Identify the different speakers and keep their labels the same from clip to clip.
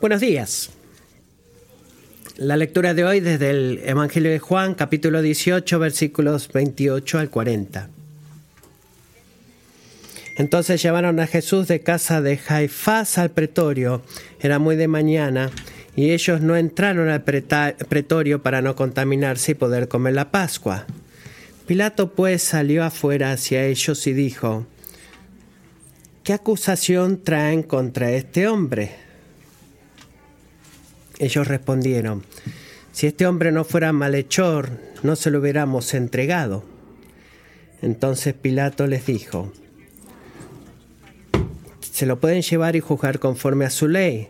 Speaker 1: Buenos días. La lectura de hoy desde el Evangelio de Juan, capítulo 18, versículos 28 al 40. Entonces llevaron a Jesús de casa de Jaifás al pretorio. Era muy de mañana y ellos no entraron al pretorio para no contaminarse y poder comer la Pascua. Pilato pues salió afuera hacia ellos y dijo, ¿qué acusación traen contra este hombre? Ellos respondieron, si este hombre no fuera malhechor, no se lo hubiéramos entregado. Entonces Pilato les dijo, se lo pueden llevar y juzgar conforme a su ley.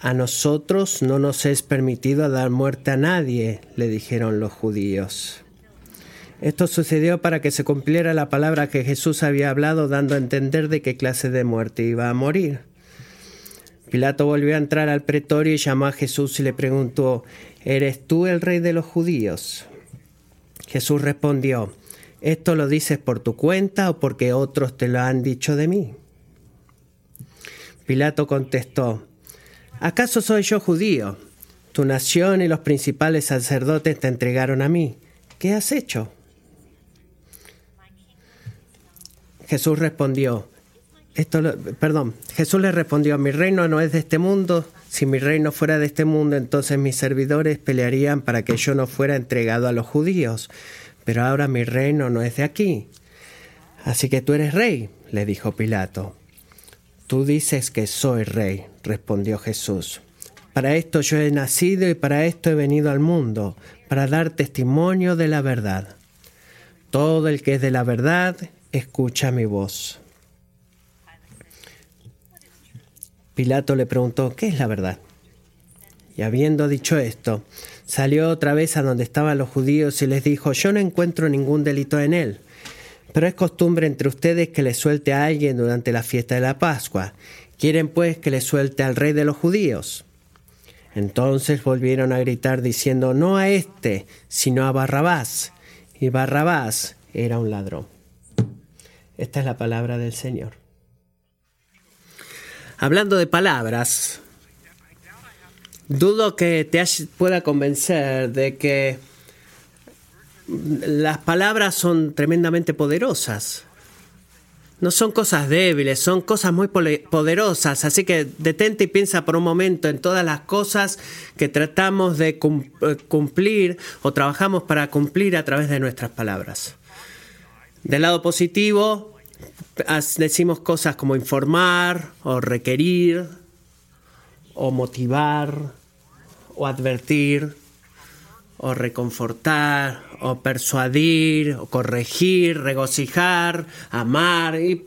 Speaker 1: A nosotros no nos es permitido dar muerte a nadie, le dijeron los judíos. Esto sucedió para que se cumpliera la palabra que Jesús había hablado dando a entender de qué clase de muerte iba a morir. Pilato volvió a entrar al pretorio y llamó a Jesús y le preguntó, ¿Eres tú el rey de los judíos? Jesús respondió, ¿esto lo dices por tu cuenta o porque otros te lo han dicho de mí? Pilato contestó, ¿acaso soy yo judío? Tu nación y los principales sacerdotes te entregaron a mí. ¿Qué has hecho? Jesús respondió, esto perdón, Jesús le respondió, mi reino no es de este mundo, si mi reino fuera de este mundo, entonces mis servidores pelearían para que yo no fuera entregado a los judíos, pero ahora mi reino no es de aquí. Así que tú eres rey, le dijo Pilato. Tú dices que soy rey, respondió Jesús. Para esto yo he nacido y para esto he venido al mundo, para dar testimonio de la verdad. Todo el que es de la verdad, escucha mi voz. Pilato le preguntó, ¿qué es la verdad? Y habiendo dicho esto, salió otra vez a donde estaban los judíos y les dijo, yo no encuentro ningún delito en él, pero es costumbre entre ustedes que le suelte a alguien durante la fiesta de la Pascua. ¿Quieren pues que le suelte al rey de los judíos? Entonces volvieron a gritar diciendo, no a este, sino a Barrabás. Y Barrabás era un ladrón. Esta es la palabra del Señor. Hablando de palabras, dudo que te pueda convencer de que las palabras son tremendamente poderosas. No son cosas débiles, son cosas muy poderosas. Así que detente y piensa por un momento en todas las cosas que tratamos de eh, cumplir o trabajamos para cumplir a través de nuestras palabras. Del lado positivo, decimos cosas como informar o requerir o motivar o advertir o reconfortar o persuadir o corregir, regocijar, amar y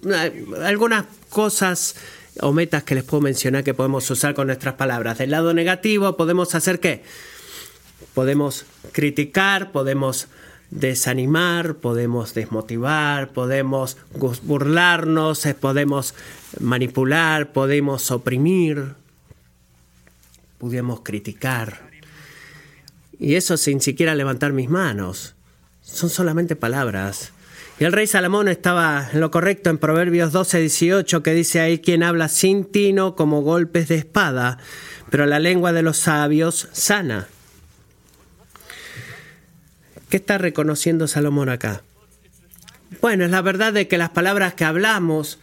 Speaker 1: algunas cosas o metas que les puedo mencionar que podemos usar con nuestras palabras. Del lado negativo podemos hacer qué? Podemos criticar, podemos desanimar, podemos desmotivar, podemos burlarnos, eh, podemos manipular, podemos oprimir, podemos criticar. Y eso sin siquiera levantar mis manos. Son solamente palabras. Y el rey Salomón estaba en lo correcto en Proverbios 12, 18, que dice ahí quien habla sin tino como golpes de espada, pero la lengua de los sabios sana. ¿Qué está reconociendo Salomón acá? Bueno, es la verdad de que las palabras que hablamos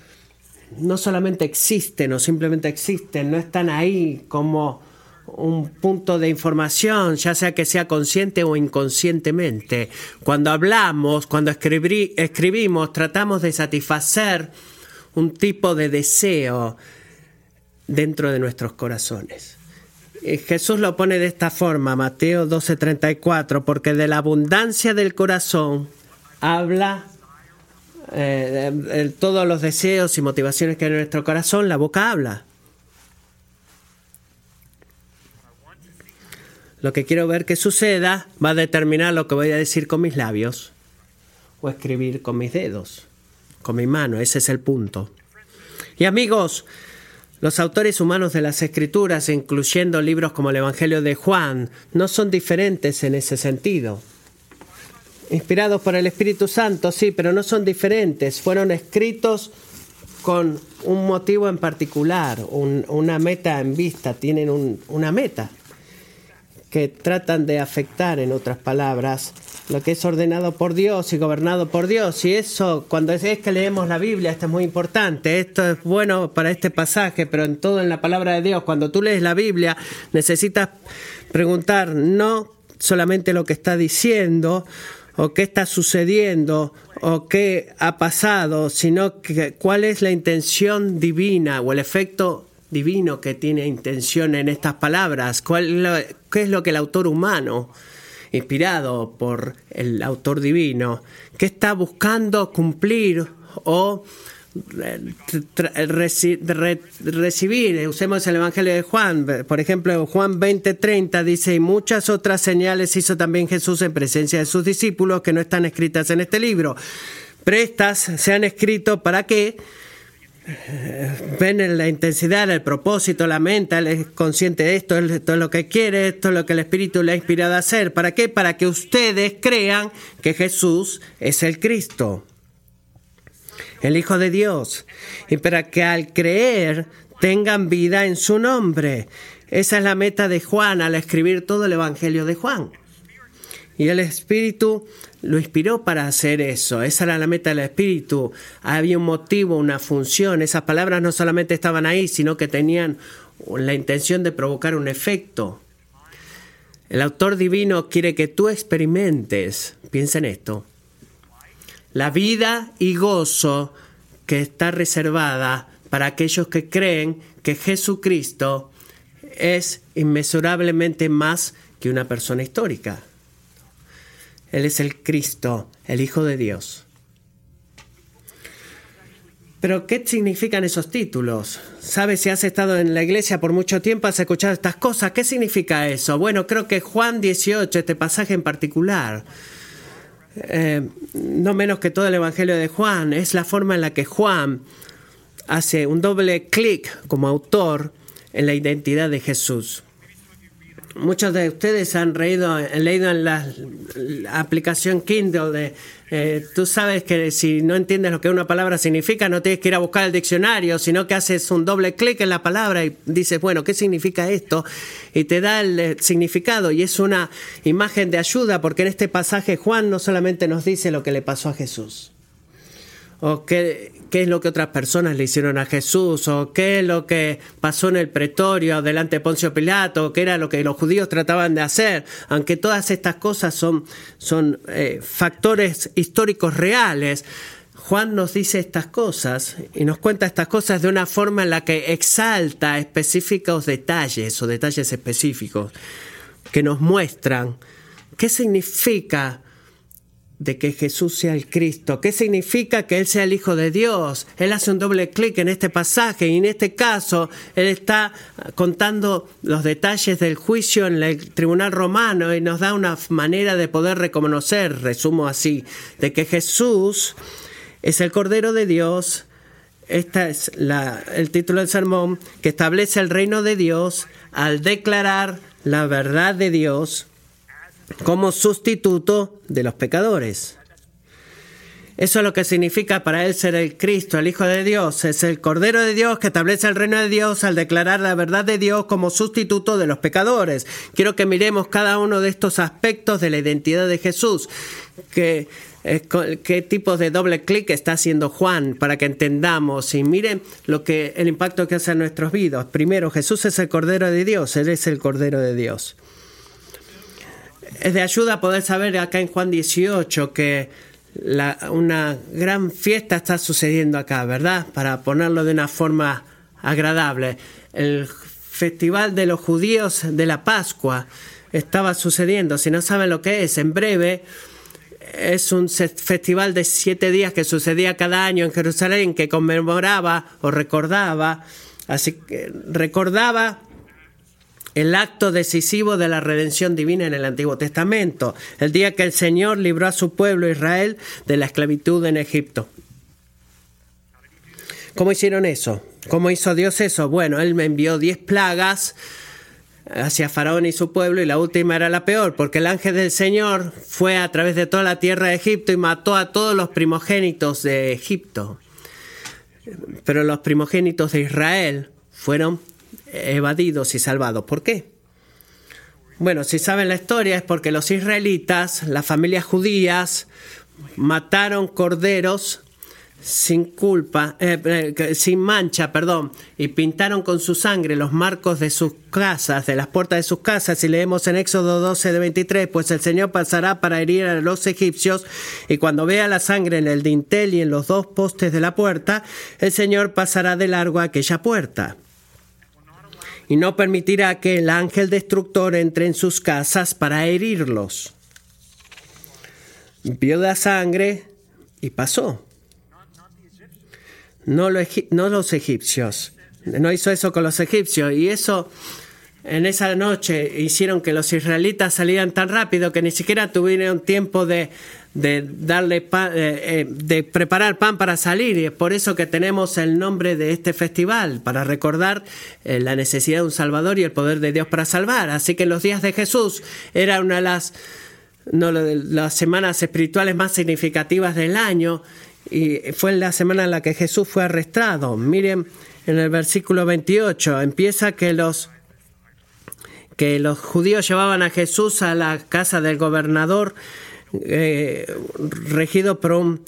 Speaker 1: no solamente existen o simplemente existen, no están ahí como un punto de información, ya sea que sea consciente o inconscientemente. Cuando hablamos, cuando escribimos, tratamos de satisfacer un tipo de deseo dentro de nuestros corazones. Eh, Jesús lo pone de esta forma, Mateo 12:34, porque de la abundancia del corazón habla eh, todos los deseos y motivaciones que hay en nuestro corazón, la boca habla. Lo que quiero ver que suceda va a determinar lo que voy a decir con mis labios o escribir con mis dedos, con mi mano, ese es el punto. Y amigos, los autores humanos de las escrituras, incluyendo libros como el Evangelio de Juan, no son diferentes en ese sentido. Inspirados por el Espíritu Santo, sí, pero no son diferentes. Fueron escritos con un motivo en particular, una meta en vista, tienen una meta que tratan de afectar, en otras palabras, lo que es ordenado por Dios y gobernado por Dios. Y eso, cuando es, que leemos la Biblia, esto es muy importante. Esto es bueno para este pasaje, pero en todo en la palabra de Dios, cuando tú lees la Biblia, necesitas preguntar no solamente lo que está diciendo, o qué está sucediendo o qué ha pasado, sino que, cuál es la intención divina o el efecto divino que tiene intención en estas palabras, qué es lo que el autor humano, inspirado por el autor divino, qué está buscando cumplir o recibir, usemos el Evangelio de Juan, por ejemplo, Juan 20:30 dice, y muchas otras señales hizo también Jesús en presencia de sus discípulos que no están escritas en este libro. Prestas se han escrito para que eh, ven la intensidad, el propósito, la mente, es consciente de esto, esto es lo que quiere, esto es lo que el Espíritu le ha inspirado a hacer. ¿Para qué? Para que ustedes crean que Jesús es el Cristo el Hijo de Dios, y para que al creer tengan vida en su nombre. Esa es la meta de Juan al escribir todo el Evangelio de Juan. Y el Espíritu lo inspiró para hacer eso. Esa era la meta del Espíritu. Había un motivo, una función. Esas palabras no solamente estaban ahí, sino que tenían la intención de provocar un efecto. El autor divino quiere que tú experimentes, piensa en esto, la vida y gozo que está reservada para aquellos que creen que Jesucristo es inmesurablemente más que una persona histórica. Él es el Cristo, el Hijo de Dios. Pero, ¿qué significan esos títulos? ¿Sabes si has estado en la iglesia por mucho tiempo, has escuchado estas cosas? ¿Qué significa eso? Bueno, creo que Juan 18, este pasaje en particular, eh, no menos que todo el Evangelio de Juan, es la forma en la que Juan hace un doble clic como autor en la identidad de Jesús. Muchos de ustedes han leído en la, aplicación Kindle de eh, tú sabes que si no entiendes lo que una palabra significa, no tienes que ir a buscar el diccionario, sino que haces un doble clic en la palabra y dices, bueno, ¿qué significa esto? Y te da el eh, significado y es una imagen de ayuda porque en este pasaje Juan no solamente nos dice lo que le pasó a Jesús, o qué, qué es lo que otras personas le hicieron a Jesús, o qué es lo que pasó en el pretorio delante de Poncio Pilato, qué era lo que los judíos trataban de hacer, aunque todas estas cosas son, son eh, factores históricos reales. Juan nos dice estas cosas y nos cuenta estas cosas de una forma en la que exalta específicos detalles o detalles específicos que nos muestran qué significa de que Jesús sea el Cristo. ¿Qué significa que Él sea el Hijo de Dios? Él hace un doble clic en este pasaje y en este caso Él está contando los detalles del juicio en el tribunal romano y nos da una manera de poder reconocer, resumo así, de que Jesús es el Cordero de Dios. Este es el título del sermón que establece el reino de Dios al declarar la verdad de Dios como sustituto de los pecadores. Eso es lo que significa para él ser el Cristo, el Hijo de Dios. Es el Cordero de Dios que establece el reino de Dios al declarar la verdad de Dios como sustituto de los pecadores. Quiero que miremos cada uno de estos aspectos de la identidad de Jesús. Eh, qué tipo de doble clic está haciendo Juan para que entendamos y miren lo que el impacto que hace en nuestros vidas. Primero, Jesús es el Cordero de Dios, Él es el Cordero de Dios es de ayuda poder saber acá en Juan 18 que una gran fiesta está sucediendo acá, ¿verdad? Para ponerlo de una forma agradable. El festival de los judíos de la Pascua estaba sucediendo. Si no saben lo que es, en breve es un festival de siete días que sucedía cada año en Jerusalén, que conmemoraba o recordaba, así que recordaba el acto decisivo de la redención divina en el Antiguo Testamento, el día que el Señor libró a su pueblo Israel de la esclavitud en Egipto. ¿Cómo hicieron eso? ¿Cómo hizo Dios eso? Bueno, Él me envió diez plagas hacia Faraón y su pueblo y la última era la peor, porque el ángel del Señor fue a través de toda la tierra de Egipto y mató a todos los primogénitos de Egipto. pero los primogénitos de Israel fueron evadidos y salvados. ¿Por qué? Bueno, si saben la historia es porque los israelitas, las familias judías, mataron corderos sin culpa, eh, eh, sin mancha, perdón, y pintaron con su sangre los marcos de sus casas, de las puertas de sus casas, y leemos en Éxodo 12 de 23, pues el Señor pasará para herir a los egipcios, y cuando vea la sangre en el dintel y en los dos postes de la puerta, el Señor pasará de largo aquella puerta. Y no permitirá que el ángel destructor entre en sus casas para herirlos. Vio la sangre y pasó no, los egipcios. No hizo eso con los egipcios. Y eso en esa noche hicieron que los israelitas salieran tan rápido que ni siquiera tuvieron tiempo de, darle eh, eh, de preparar pan para salir. Y es por eso que tenemos el nombre de este festival, para recordar eh, la necesidad de un Salvador y el poder de Dios para salvar. Así que los días de Jesús era una de las, las semanas espirituales más significativas del año y fue la semana en la que Jesús fue arrestado. Miren en el versículo 28, empieza que los que los judíos llevaban a Jesús a la casa del gobernador eh, regido por un,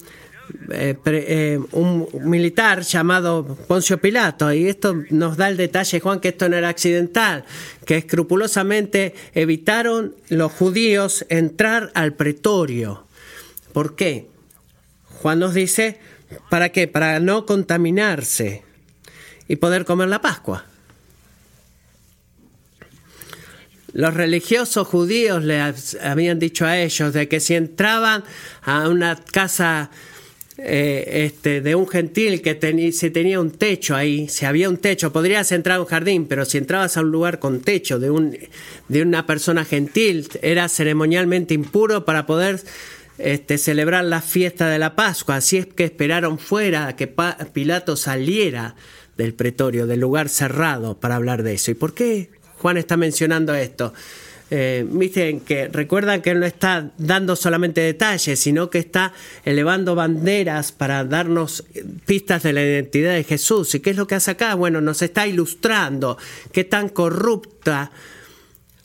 Speaker 1: eh, eh, un militar llamado Poncio Pilato. Y esto nos da el detalle, Juan, que esto no era accidental, que escrupulosamente evitaron los judíos entrar al pretorio. ¿Por qué? Juan nos dice, ¿para qué? Para no contaminarse y poder comer la Pascua. Los religiosos judíos le habían dicho a ellos de que si entraban a una casa eh, este, de un gentil que si tenía un techo ahí, si había un techo, podrías entrar a un jardín, pero si entrabas a un lugar con techo de, un, de una persona gentil, era ceremonialmente impuro para poder este, celebrar la fiesta de la Pascua. Así es que esperaron fuera a que Pilato saliera del pretorio, del lugar cerrado, para hablar de eso. ¿Y por qué Juan está mencionando esto? Eh, que recuerdan que él no está dando solamente detalles, sino que está elevando banderas para darnos pistas de la identidad de Jesús. ¿Y qué es lo que hace acá? Bueno, nos está ilustrando qué tan corrupta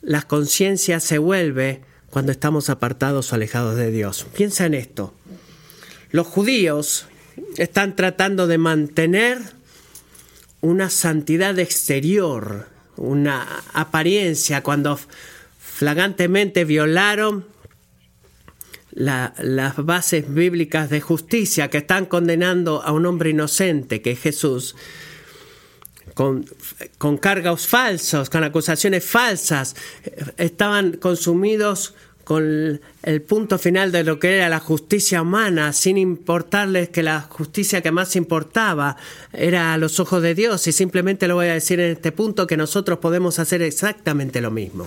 Speaker 1: la conciencia se vuelve cuando estamos apartados o alejados de Dios. Piensa en esto. Los judíos están tratando de mantener una santidad exterior, una apariencia, cuando flagantemente violaron las bases bíblicas de justicia que están condenando a un hombre inocente, que es Jesús, con, con cargos falsos, con acusaciones falsas, estaban consumidos con el punto final de lo que era la justicia humana, sin importarles que la justicia que más importaba era a los ojos de Dios. Y simplemente lo voy a decir en este punto que nosotros podemos hacer exactamente lo mismo.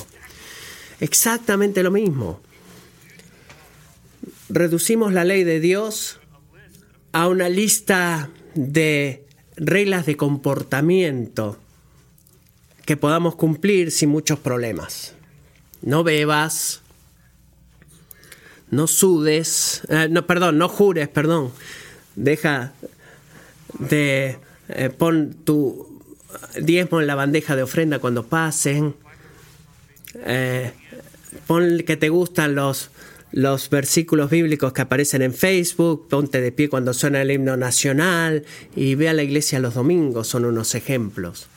Speaker 1: Exactamente lo mismo. Reducimos la ley de Dios a una lista de reglas de comportamiento que podamos cumplir sin muchos problemas. No bebas, no sudes, eh, no, perdón, no jures, perdón. Deja de eh, pon tu diezmo en la bandeja de ofrenda cuando pasen. Eh, pon que te gustan los, los versículos bíblicos que aparecen en Facebook, ponte de pie cuando suena el himno nacional y ve a la iglesia los domingos, son unos ejemplos.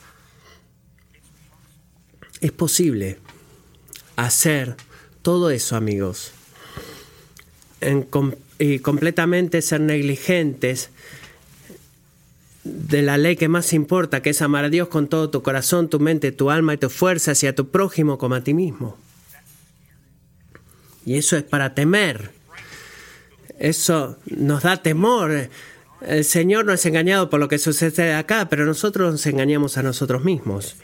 Speaker 1: Es posible hacer todo eso, amigos y completamente ser negligentes de la ley que más importa, que es amar a Dios con todo tu corazón, tu mente, tu alma y tu fuerza, hacia tu prójimo como a ti mismo. Y eso es para temer. Eso nos da temor. El Señor no es engañado por lo que sucede acá, pero nosotros nos engañamos a nosotros mismos.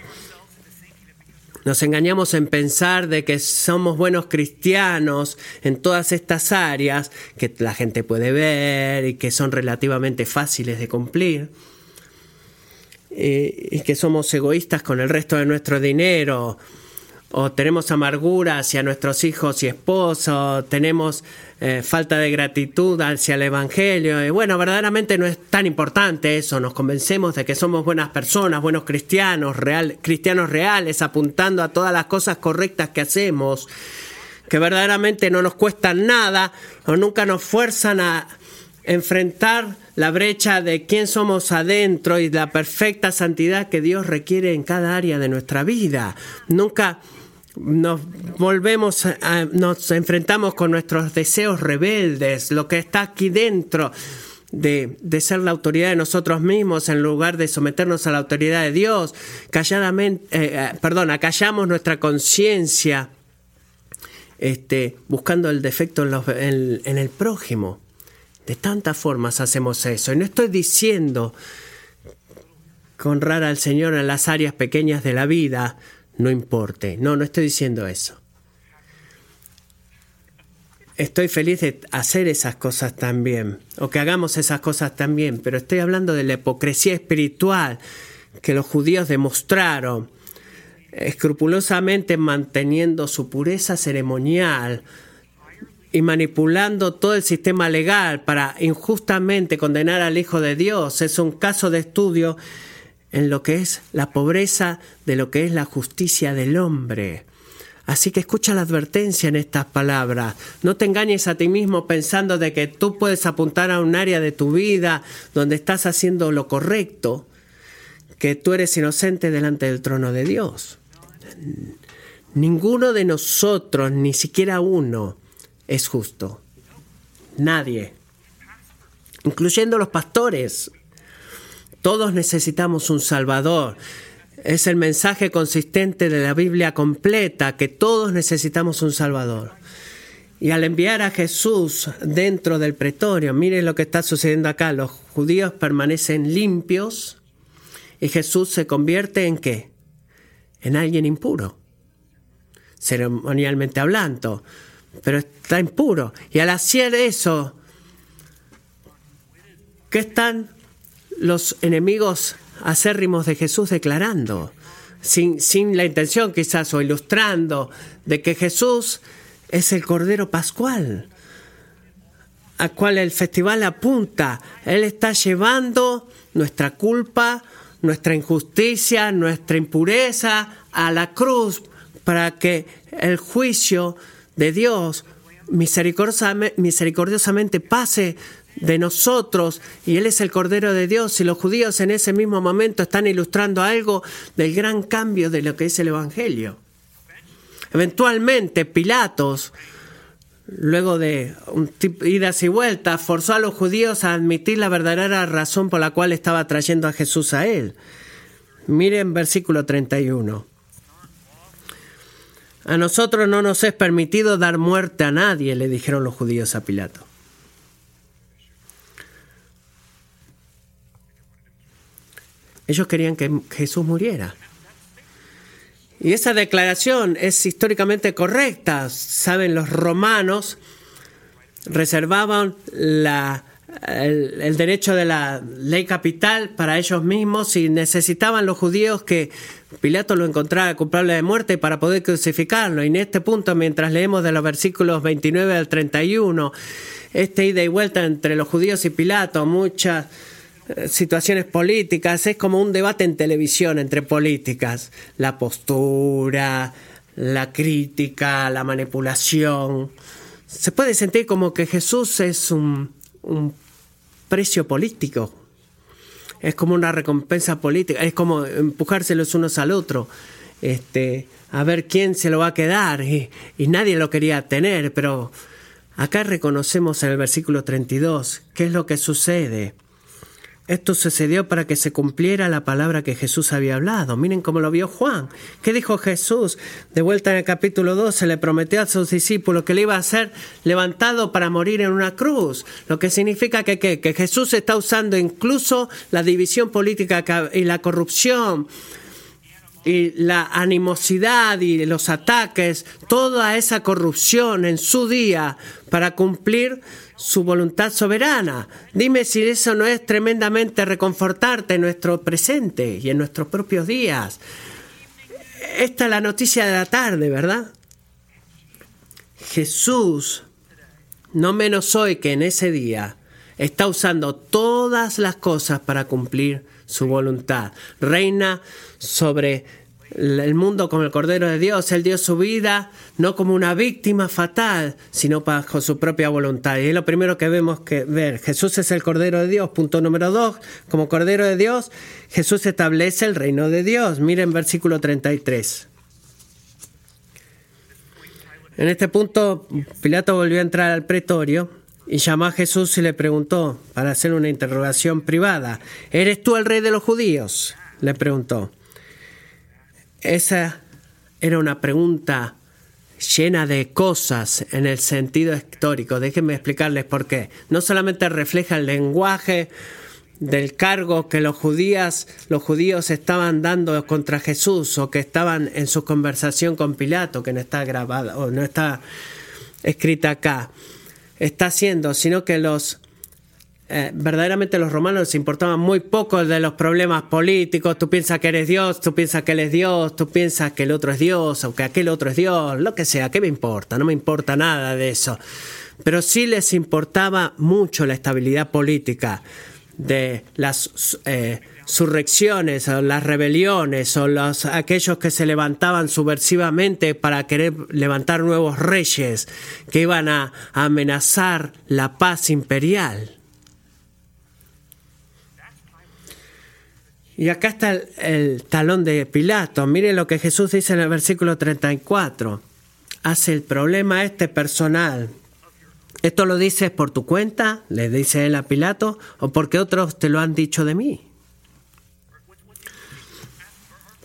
Speaker 1: Nos engañamos en pensar de que somos buenos cristianos en todas estas áreas que la gente puede ver y que son relativamente fáciles de cumplir. Y que somos egoístas con el resto de nuestro dinero o tenemos amargura hacia nuestros hijos y esposos, tenemos eh, falta de gratitud hacia el Evangelio. Y bueno, verdaderamente no es tan importante eso. Nos convencemos de que somos buenas personas, buenos cristianos, cristianos reales, apuntando a todas las cosas correctas que hacemos, que verdaderamente no nos cuestan nada o nunca nos fuerzan a enfrentar la brecha de quién somos adentro y la perfecta santidad que Dios requiere en cada área de nuestra vida. Nunca nos volvemos, nos enfrentamos con nuestros deseos rebeldes, lo que está aquí dentro. De, ser la autoridad de nosotros mismos en lugar de someternos a la autoridad de Dios, calladamente, eh, eh, acallamos nuestra conciencia este, buscando el defecto en, en el prójimo. De tantas formas hacemos eso. Y no estoy diciendo honrar al Señor en las áreas pequeñas de la vida no importe. No, no estoy diciendo eso. Estoy feliz de hacer esas cosas también, o que hagamos esas cosas también, pero estoy hablando de la hipocresía espiritual que los judíos demostraron, escrupulosamente manteniendo su pureza ceremonial, y manipulando todo el sistema legal para injustamente condenar al Hijo de Dios es un caso de estudio en lo que es la pobreza de lo que es la justicia del hombre. Así que escucha la advertencia en estas palabras. No te engañes a ti mismo pensando de que tú puedes apuntar a un área de tu vida donde estás haciendo lo correcto, que tú eres inocente delante del trono de Dios. Ninguno de nosotros, ni siquiera uno, es justo. Nadie, incluyendo los pastores. Todos necesitamos un Salvador. Es el mensaje consistente de la Biblia completa que todos necesitamos un Salvador. Y al enviar a Jesús dentro del pretorio, miren lo que está sucediendo acá, los judíos permanecen limpios y Jesús se convierte en qué? En alguien impuro, ceremonialmente hablando pero está impuro. Y al hacer eso, ¿qué están los enemigos acérrimos de Jesús declarando? Sin, sin la intención quizás o ilustrando de que Jesús es el Cordero Pascual, al cual el festival apunta. Él está llevando nuestra culpa, nuestra injusticia, nuestra impureza a la cruz para que el juicio de Dios misericordiosamente pase de nosotros y Él es el Cordero de Dios y los judíos en ese mismo momento están ilustrando algo del gran cambio de lo que es el Evangelio. Eventualmente Pilatos, luego de idas y vueltas, forzó a los judíos a admitir la verdadera razón por la cual estaba trayendo a Jesús a Él. Miren versículo 31. A nosotros no nos es permitido dar muerte a nadie, le dijeron los judíos a Pilato. Ellos querían que Jesús muriera. Y esa declaración es históricamente correcta. Saben, los romanos reservaban la el, derecho de la ley capital para ellos mismos y necesitaban los judíos que Pilato lo encontrara culpable de muerte para poder crucificarlo. Y en este punto, mientras leemos de los versículos 29 al 31, este ida y vuelta entre los judíos y Pilato, muchas situaciones políticas, es como un debate en televisión entre políticas, la postura, la crítica, la manipulación. Se puede sentir como que Jesús es un, precio político. Es como una recompensa política, es como empujárselos unos al otro, este, a ver quién se lo va a quedar. Y, y nadie lo quería tener, pero acá reconocemos en el versículo 32 qué es lo que sucede. Esto sucedió para que se cumpliera la palabra que Jesús había hablado. Miren cómo lo vio Juan. ¿Qué dijo Jesús? De vuelta en el capítulo 2 se le prometió a sus discípulos que le iba a ser levantado para morir en una cruz. Lo que significa que, que Jesús está usando incluso la división política y la corrupción y la animosidad y los ataques, toda esa corrupción en su día para cumplir su voluntad soberana. Dime si eso no es tremendamente reconfortarte en nuestro presente y en nuestros propios días. esta es la noticia de la tarde, ¿verdad? Jesús, no menos hoy que en ese día, está usando todas las cosas para cumplir su voluntad. Reina sobre el mundo como el Cordero de Dios. Él dio su vida no como una víctima fatal, sino bajo su propia voluntad. Y es lo primero que vemos que ver. Jesús es el Cordero de Dios. Punto número dos. Como Cordero de Dios, Jesús establece el reino de Dios. Miren versículo 33. En este punto, Pilato volvió a entrar al pretorio y llamó a Jesús y le preguntó para hacer una interrogación privada. ¿Eres tú el rey de los judíos? Le preguntó. Esa era una pregunta llena de cosas en el sentido histórico. Déjenme explicarles por qué. No solamente refleja el lenguaje del cargo que los judíos, los judíos estaban dando contra Jesús o que estaban en su conversación con Pilato, que no está grabada o no está escrita acá, está haciendo, sino que los eh, verdaderamente los romanos les importaban muy poco de los problemas políticos. Tú piensas que eres Dios, tú piensas que él es Dios, tú piensas que el otro es Dios o que aquel otro es Dios, lo que sea, ¿qué me importa? No me importa nada de eso. Pero sí les importaba mucho la estabilidad política de las eh, surrecciones o las rebeliones o los, aquellos que se levantaban subversivamente para querer levantar nuevos reyes que iban a amenazar la paz imperial. Y acá está el, talón de Pilato. Mire lo que Jesús dice en el versículo 34. Hace el problema este personal. ¿Esto lo dices por tu cuenta? Le dice él a Pilato. ¿O porque otros te lo han dicho de mí?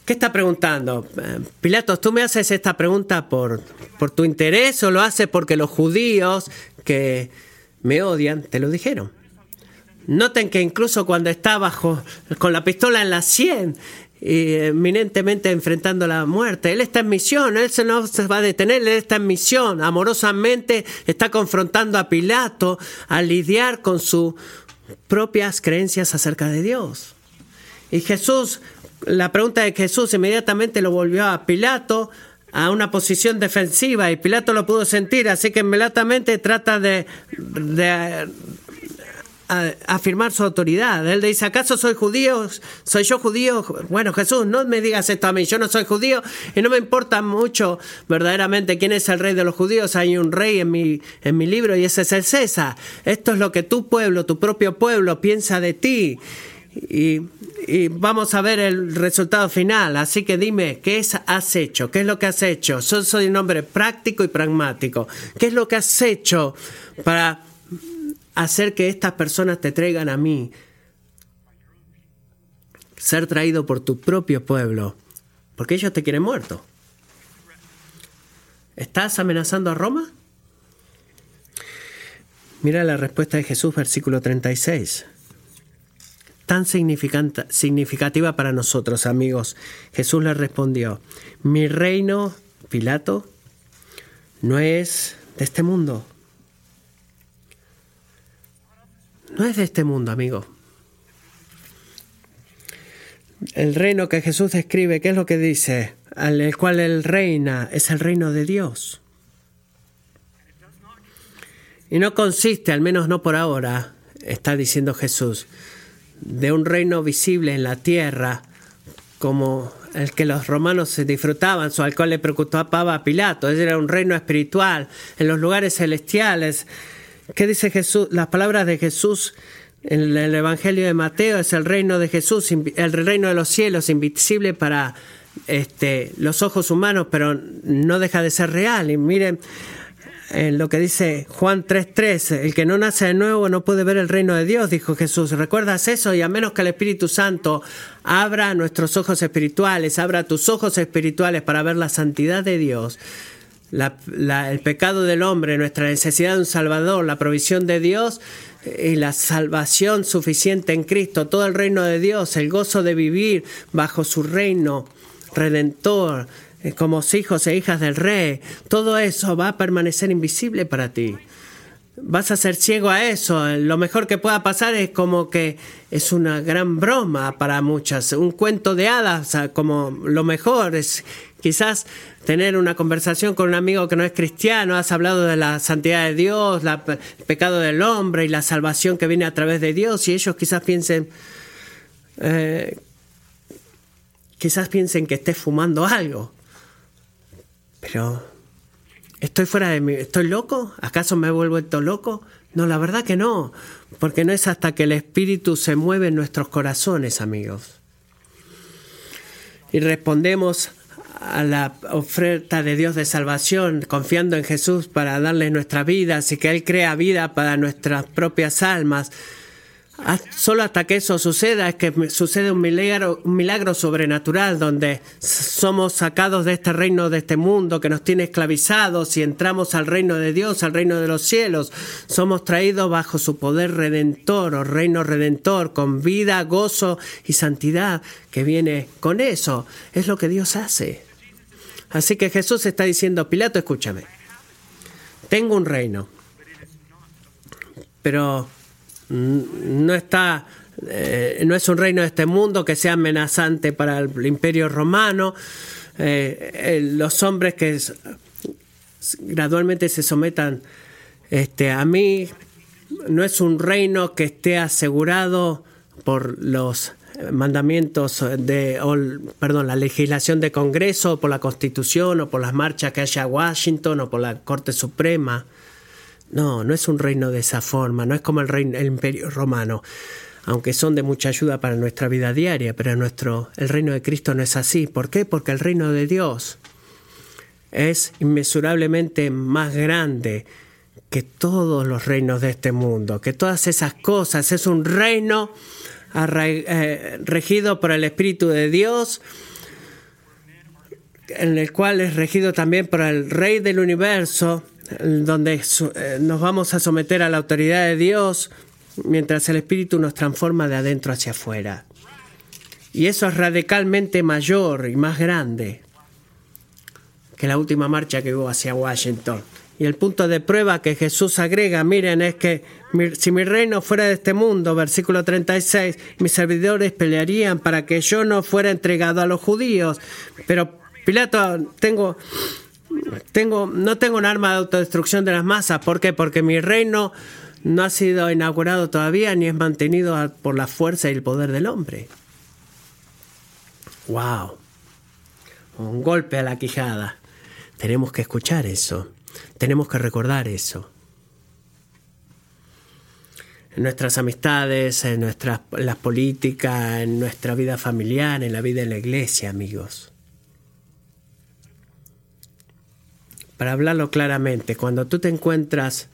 Speaker 1: ¿Qué está preguntando? Eh, Pilato, ¿tú me haces esta pregunta por, por tu interés o lo haces porque los judíos que me odian te lo dijeron? Noten que incluso cuando está bajo con la pistola en la sien y eminentemente enfrentando la muerte, él está en misión, él se no se va a detener, él está en misión, amorosamente está confrontando a Pilato a lidiar con sus propias creencias acerca de Dios. Y Jesús, la pregunta de Jesús inmediatamente lo volvió a Pilato a una posición defensiva y Pilato lo pudo sentir, así que inmediatamente trata de, de afirmar su autoridad. Él dice, ¿acaso soy judío? ¿Soy yo judío? Bueno, Jesús, no me digas esto a mí, yo no soy judío y no me importa mucho verdaderamente quién es el rey de los judíos. Hay un rey en mi, en mi libro y ese es el César. Esto es lo que tu pueblo, tu propio pueblo piensa de ti. Y, vamos a ver el resultado final. Así que dime, ¿qué has hecho? ¿Qué es lo que has hecho? Yo soy un hombre práctico y pragmático. ¿Qué es lo que has hecho para hacer que estas personas te traigan a mí. Ser traído por tu propio pueblo, porque ellos te quieren muerto. ¿Estás amenazando a Roma? Mira la respuesta de Jesús, versículo 36. Tan significativa para nosotros, amigos. Jesús le respondió, mi reino, Pilato, no es de este mundo. No es de este mundo, amigo. El reino que Jesús describe, ¿qué es lo que dice? Al cual él reina, es el reino de Dios. Y no consiste, al menos no por ahora, está diciendo Jesús, de un reino visible en la tierra como el que los romanos se disfrutaban, su alcohol le preocupaba a Pilato. Era un reino espiritual en los lugares celestiales ¿Qué dice Jesús? Las palabras de Jesús en el Evangelio de Mateo es el reino de Jesús, el reino de los cielos, invisible para este, los ojos humanos, pero no deja de ser real. Y miren en lo que dice Juan 3:3, el que no nace de nuevo no puede ver el reino de Dios, dijo Jesús. ¿Recuerdas eso? Y a menos que el Espíritu Santo abra nuestros ojos espirituales, abra tus ojos espirituales para ver la santidad de Dios, el pecado del hombre, nuestra necesidad de un Salvador, la provisión de Dios y la salvación suficiente en Cristo, todo el reino de Dios, el gozo de vivir bajo su reino redentor, eh, como hijos e hijas del Rey, todo eso va a permanecer invisible para ti. vas a ser ciego a eso. Lo mejor que pueda pasar es como que es una gran broma para muchas, un cuento de hadas, como lo mejor es quizás tener una conversación con un amigo que no es cristiano, has hablado de la santidad de Dios, el pecado del hombre y la salvación que viene a través de Dios y ellos quizás piensen, eh, quizás piensen que estés fumando algo, pero ¿Estoy fuera de mí? ¿Estoy loco? ¿Acaso me he vuelto loco? No, la verdad que no, porque no es hasta que el Espíritu se mueve en nuestros corazones, amigos. Y respondemos a la oferta de Dios de salvación, confiando en Jesús para darle nuestra vida, y que Él crea vida para nuestras propias almas. Ah, solo hasta que eso suceda es que sucede un milagro, un milagro sobrenatural donde somos sacados de este reino, de este mundo que nos tiene esclavizados y entramos al reino de Dios, al reino de los cielos. Somos traídos bajo su poder redentor o reino redentor con vida, gozo y santidad que viene con eso. Es lo que Dios hace. Así que Jesús está diciendo, Pilato, escúchame. Tengo un reino, pero no está eh, no es un reino de este mundo que sea amenazante para el imperio romano. Eh, los hombres que gradualmente se sometan este, a mí no es un reino que esté asegurado por los mandamientos de, perdón, la legislación de Congreso, por la Constitución, o por las marchas que haya Washington, o por la Corte Suprema. No, no es un reino de esa forma, no es como el, reino, el imperio romano, aunque son de mucha ayuda para nuestra vida diaria, pero nuestro, el reino de Cristo no es así. ¿Por qué? Porque el reino de Dios es inmesurablemente más grande que todos los reinos de este mundo, que todas esas cosas. Es un reino eh, regido por el Espíritu de Dios, en el cual es regido también por el Rey del universo, donde eh, nos vamos a someter a la autoridad de Dios mientras el Espíritu nos transforma de adentro hacia afuera. Y eso es radicalmente mayor y más grande que la última marcha que hubo hacia Washington. Y el punto de prueba que Jesús agrega, miren, es que si mi reino fuera de este mundo, versículo 36, mis servidores pelearían para que yo no fuera entregado a los judíos. Pero Pilato, tengo, tengo, no tengo un arma de autodestrucción de las masas. ¿Por qué? Porque mi reino no ha sido inaugurado todavía ni es mantenido por la fuerza y el poder del hombre. ¡Wow! Un golpe a la quijada. Tenemos que escuchar eso. Tenemos que recordar eso. En nuestras amistades, en nuestras las políticas, en nuestra vida familiar, en la vida de la iglesia, amigos. Para hablarlo claramente, cuando tú te encuentras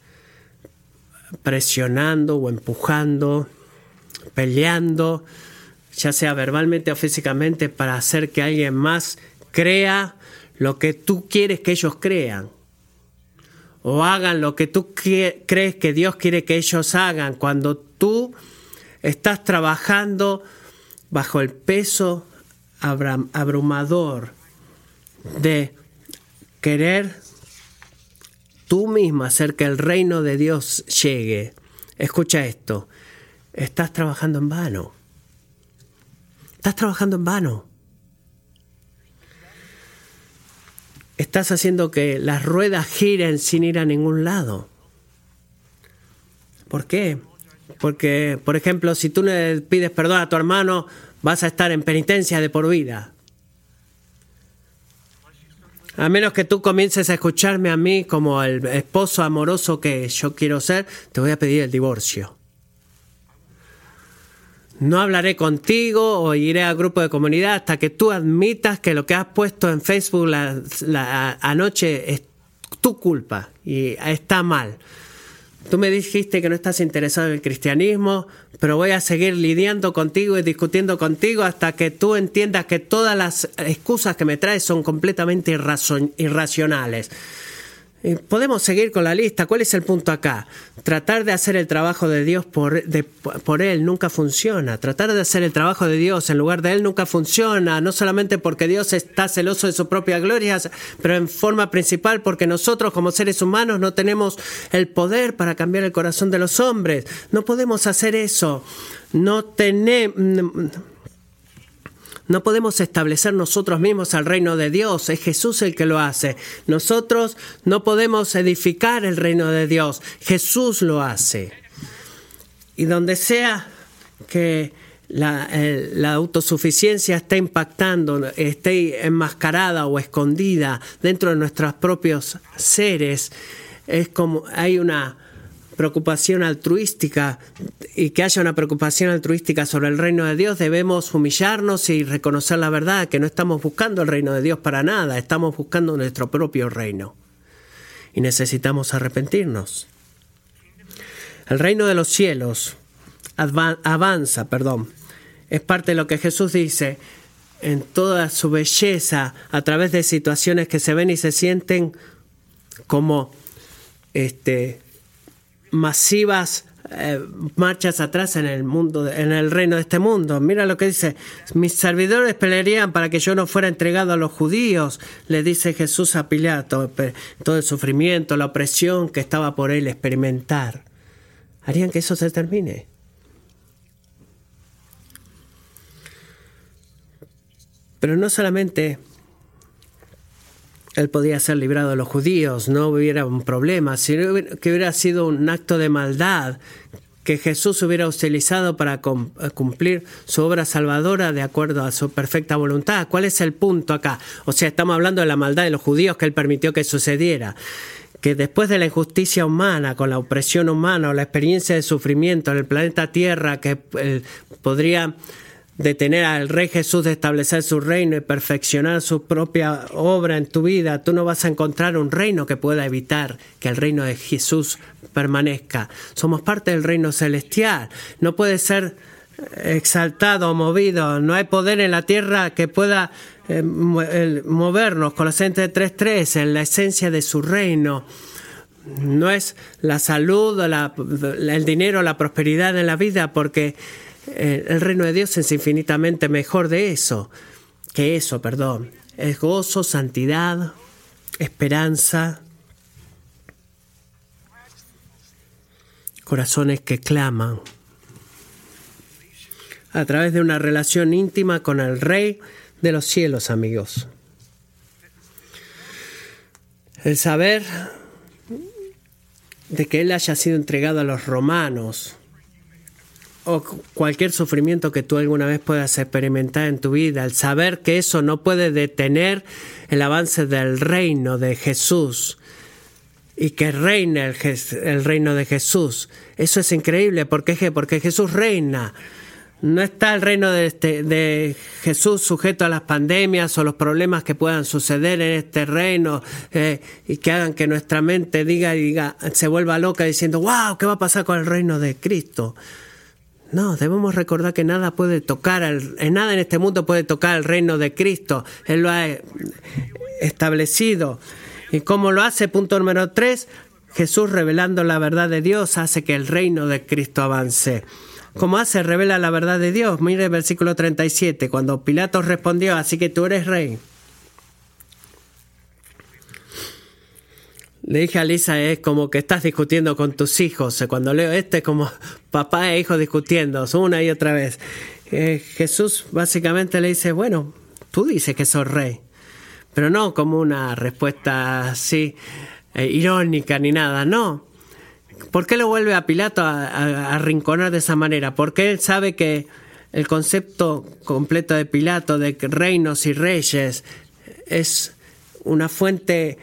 Speaker 1: presionando o empujando, peleando, ya sea verbalmente o físicamente, para hacer que alguien más crea lo que tú quieres que ellos crean, o hagan lo que tú crees que Dios quiere que ellos hagan, cuando tú estás trabajando bajo el peso abrumador de querer tú mismo hacer que el reino de Dios llegue, escucha esto, estás trabajando en vano. Estás trabajando en vano. Estás haciendo que las ruedas giren sin ir a ningún lado. ¿Por qué? Porque, por ejemplo, si tú le pides perdón a tu hermano, vas a estar en penitencia de por vida. A menos que tú comiences a escucharme a mí como el esposo amoroso que yo quiero ser, te voy a pedir el divorcio. No hablaré contigo o iré al grupo de comunidad hasta que tú admitas que lo que has puesto en Facebook la, anoche es tu culpa y está mal. Tú me dijiste que no estás interesado en el cristianismo, pero voy a seguir lidiando contigo y discutiendo contigo hasta que tú entiendas que todas las excusas que me traes son completamente irracionales. Y podemos seguir con la lista. ¿Cuál es el punto acá? Tratar de hacer el trabajo de Dios por, por Él nunca funciona. Tratar de hacer el trabajo de Dios en lugar de Él nunca funciona. No solamente porque Dios está celoso de su propia gloria, pero en forma principal porque nosotros como seres humanos no tenemos el poder para cambiar el corazón de los hombres. No podemos hacer eso. No tenemos... No podemos establecer nosotros mismos el reino de Dios, es Jesús el que lo hace. Nosotros no podemos edificar el reino de Dios, Jesús lo hace. Y donde sea que la, eh, autosuficiencia esté impactando, esté enmascarada o escondida dentro de nuestros propios seres, es como hay una preocupación altruística y que haya una preocupación altruística sobre el reino de Dios, debemos humillarnos y reconocer la verdad, que no estamos buscando el reino de Dios para nada, estamos buscando nuestro propio reino. Y necesitamos arrepentirnos. El reino de los cielos avanza, perdón. Es parte de lo que Jesús dice en toda su belleza a través de situaciones que se ven y se sienten como este masivas eh, marchas atrás en el mundo, en el reino de este mundo. Mira lo que dice: mis servidores pelearían para que yo no fuera entregado a los judíos. Le dice Jesús a Pilato todo el sufrimiento, la opresión que estaba por él experimentar. Harían que eso se termine. Pero no solamente él podía ser librado de los judíos, no hubiera un problema, sino que hubiera sido un acto de maldad que Jesús hubiera utilizado para cum- cumplir su obra salvadora de acuerdo a su perfecta voluntad. ¿Cuál es el punto acá? O sea, estamos hablando de la maldad de los judíos que él permitió que sucediera. Que después de la injusticia humana, con la opresión humana o la experiencia de sufrimiento en el planeta Tierra que eh, podría detener al Rey Jesús de establecer su reino y perfeccionar su propia obra en tu vida, tú no vas a encontrar un reino que pueda evitar que el reino de Jesús permanezca. Somos parte del reino celestial. No puede ser exaltado o movido. No hay poder en la tierra que pueda eh, movernos. Colosenses 3.3, en la esencia de su reino. No es la salud, la- el dinero, la prosperidad en la vida, porque eh, el reino de Dios es infinitamente mejor de eso, que eso, perdón. Es gozo, santidad, esperanza, corazones que claman a través de una relación íntima con el Rey de los cielos, amigos. El saber de que Él haya sido entregado a los romanos o cu- cualquier sufrimiento que tú alguna vez puedas experimentar en tu vida, el saber que eso no puede detener el avance del reino de Jesús y que reine el, reino de Jesús. Eso es increíble porque, porque Jesús reina. No está el reino de, este- de Jesús sujeto a las pandemias o los problemas que puedan suceder en este reino eh, y que hagan que nuestra mente diga y diga, se vuelva loca diciendo, wow, ¿qué va a pasar con el reino de Cristo? No, debemos recordar que nada puede tocar, al- nada en este mundo puede tocar el reino de Cristo. Él lo ha establecido. ¿Y cómo lo hace? Punto número tres, Jesús revelando la verdad de Dios hace que el reino de Cristo avance. ¿Cómo hace? Revela la verdad de Dios. Mire el versículo 37, cuando Pilatos respondió, así que tú eres rey. Le dije a Lisa, es como que estás discutiendo con tus hijos. Cuando leo este, es como papá e hijo discutiendo una y otra vez. Eh, Jesús básicamente le dice, bueno, tú dices que sos rey, pero no como una respuesta así eh, irónica ni nada, no. ¿Por qué lo vuelve a Pilato a, arrinconar de esa manera? Porque él sabe que el concepto completo de Pilato de reinos y reyes es una fuente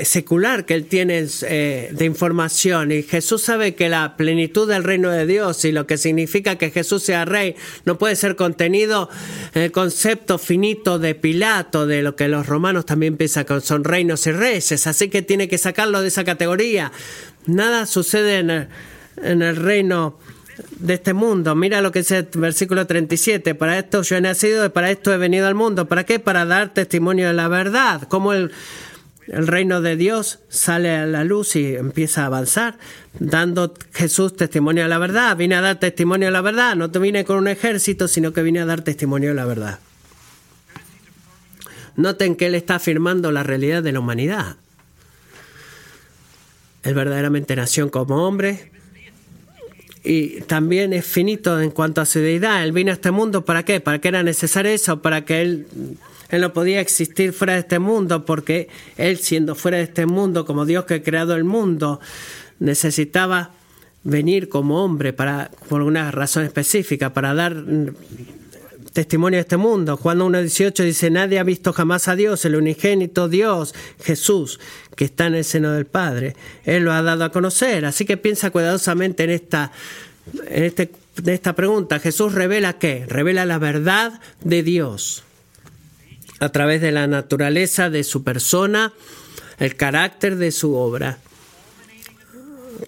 Speaker 1: secular que él tiene eh, de información y Jesús sabe que la plenitud del reino de Dios y lo que significa que Jesús sea rey no puede ser contenido en el concepto finito de Pilato de lo que los romanos también piensan que son reinos y reyes así que tiene que sacarlo de esa categoría nada sucede en el, en el reino de este mundo. Mira lo que dice el versículo 37. Para esto yo he nacido y para esto he venido al mundo. ¿Para qué? Para dar testimonio de la verdad. Como el el reino de Dios sale a la luz y empieza a avanzar, dando Jesús testimonio de la verdad. Vine a dar testimonio de la verdad, no te vine con un ejército, sino que vine a dar testimonio de la verdad. Noten que Él está afirmando la realidad de la humanidad. Él verdaderamente nació como hombre y también es finito en cuanto a su deidad. Él vino a este mundo para qué? ¿Para qué era necesario eso? Para que Él él no podía existir fuera de este mundo porque Él, siendo fuera de este mundo, como Dios que ha creado el mundo, necesitaba venir como hombre para, por una razón específica, para dar testimonio de este mundo. Juan 1.18 dice, nadie ha visto jamás a Dios, el unigénito Dios, Jesús, que está en el seno del Padre. Él lo ha dado a conocer. Así que piensa cuidadosamente en esta, en este, en esta pregunta. Jesús revela qué? Revela la verdad de Dios a través de la naturaleza de su persona, el carácter de su obra,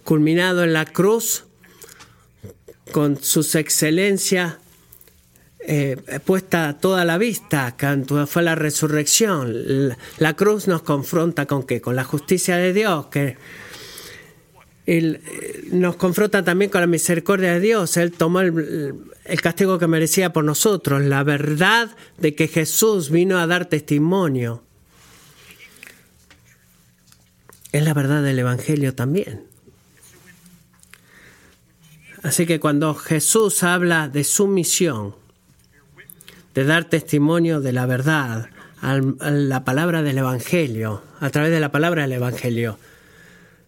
Speaker 1: culminado en la cruz con sus excelencias eh, puesta toda la vista, cuando fue la resurrección. La, cruz nos confronta con qué? Con la justicia de Dios, que él, nos confronta también con la misericordia de Dios. Él tomó el, castigo que merecía por nosotros, la verdad de que Jesús vino a dar testimonio. Es la verdad del Evangelio también. Así que cuando Jesús habla de su misión, de dar testimonio de la verdad, la palabra del Evangelio, a través de la palabra del Evangelio,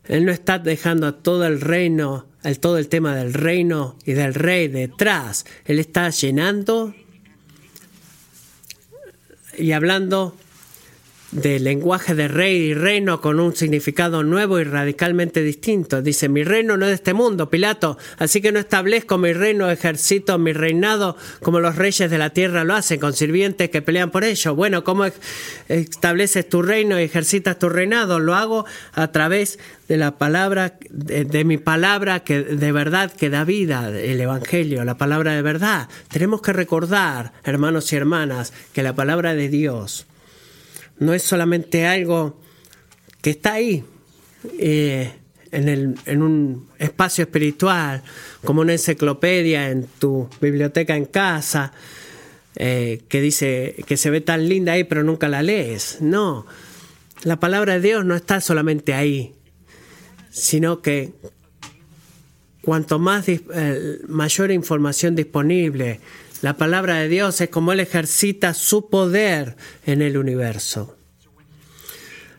Speaker 1: Él no está dejando a todo el reino el, todo el tema del reino y del rey detrás. Él está llenando y hablando del lenguaje de rey y reino con un significado nuevo y radicalmente distinto. Dice, mi reino no es de este mundo, Pilato, así que no establezco mi reino, ejercito mi reinado como los reyes de la tierra lo hacen, con sirvientes que pelean por ello. Bueno, ¿cómo estableces tu reino y ejercitas tu reinado? Lo hago a través de la palabra, de, de mi palabra que de verdad que da vida, el Evangelio, la palabra de verdad. Tenemos que recordar, hermanos y hermanas, que la palabra de Dios no es solamente algo que está ahí eh, en, un espacio espiritual, como una enciclopedia en tu biblioteca en casa, eh, que dice que se ve tan linda ahí pero nunca la lees. No, la palabra de Dios no está solamente ahí, sino que cuanto más eh, mayor información disponible, la palabra de Dios es como Él ejercita su poder en el universo.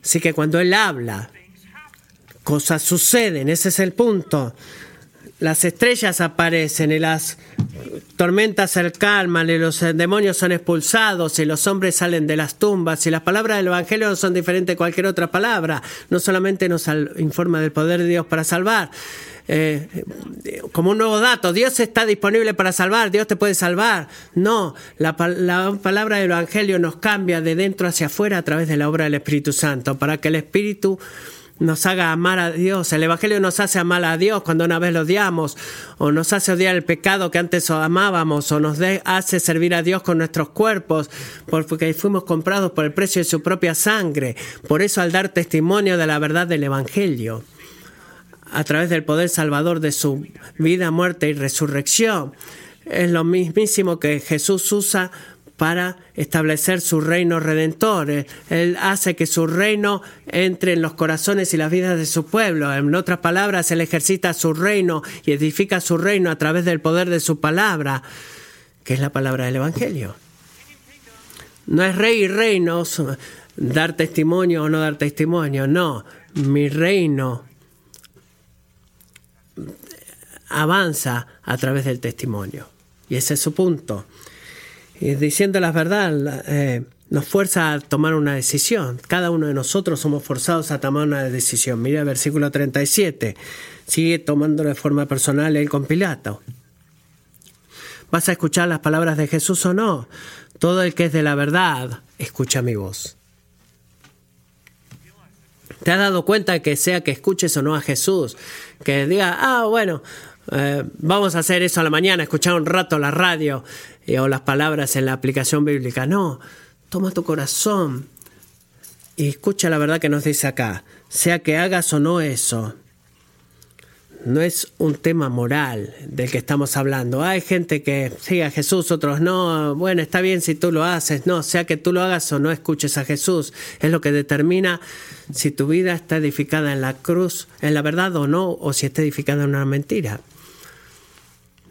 Speaker 1: Así que cuando Él habla, cosas suceden, ese es el punto. Las estrellas aparecen y las tormentas se calman y los demonios son expulsados y los hombres salen de las tumbas y las palabras del Evangelio son diferentes de cualquier otra palabra. No solamente nos informa del poder de Dios para salvar, eh, como un nuevo dato, Dios está disponible para salvar, Dios te puede salvar. No, la, la, palabra del Evangelio nos cambia de dentro hacia afuera a través de la obra del Espíritu Santo, para que el Espíritu nos haga amar a Dios. El Evangelio nos hace amar a Dios cuando una vez lo odiamos, o nos hace odiar el pecado que antes amábamos, o nos hace servir a Dios con nuestros cuerpos, porque fuimos comprados por el precio de su propia sangre. Por eso al dar testimonio de la verdad del Evangelio, a través del poder salvador de su vida, muerte y resurrección. Es lo mismísimo que Jesús usa para establecer su reino redentor. Él hace que su reino entre en los corazones y las vidas de su pueblo. En otras palabras, Él ejercita su reino y edifica su reino a través del poder de su palabra, que es la palabra del Evangelio. No es rey y reinos, dar testimonio o no dar testimonio, no. Mi reino avanza a través del testimonio. Y ese es su punto. Y diciendo la verdad, eh, nos fuerza a tomar una decisión. Cada uno de nosotros somos forzados a tomar una decisión. Mira el versículo 37. Sigue tomándolo de forma personal el con Pilato. ¿Vas a escuchar las palabras de Jesús o no? Todo el que es de la verdad, escucha mi voz. ¿Te has dado cuenta que sea que escuches o no a Jesús, que diga, ah, bueno, eh, vamos a hacer eso a la mañana, escuchar un rato la radio eh, o las palabras en la aplicación bíblica? No, toma tu corazón Y escucha la verdad que nos dice acá, sea que hagas o no eso, no es un tema moral del que estamos hablando. Hay gente que sigue a Jesús, otros no. Bueno, está bien si tú lo haces. No, sea que tú lo hagas o no escuches a Jesús. Es lo que determina si tu vida está edificada en la cruz, en la verdad o no, o si está edificada en una mentira.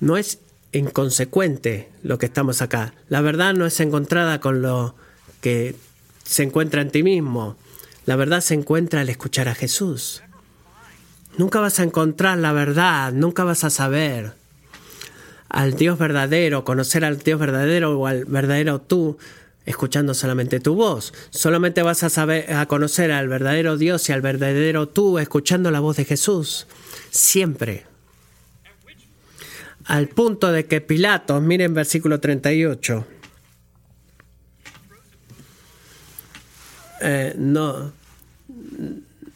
Speaker 1: No es inconsecuente lo que estamos acá. La verdad no es encontrada con lo que se encuentra en ti mismo. La verdad se encuentra al escuchar a Jesús. Nunca vas a encontrar la verdad, nunca vas a saber al Dios verdadero, conocer al Dios verdadero o al verdadero tú escuchando solamente tu voz. Solamente vas a saber a conocer al verdadero Dios y al verdadero tú escuchando la voz de Jesús. Siempre. Al punto de que Pilato, miren versículo 38, eh, no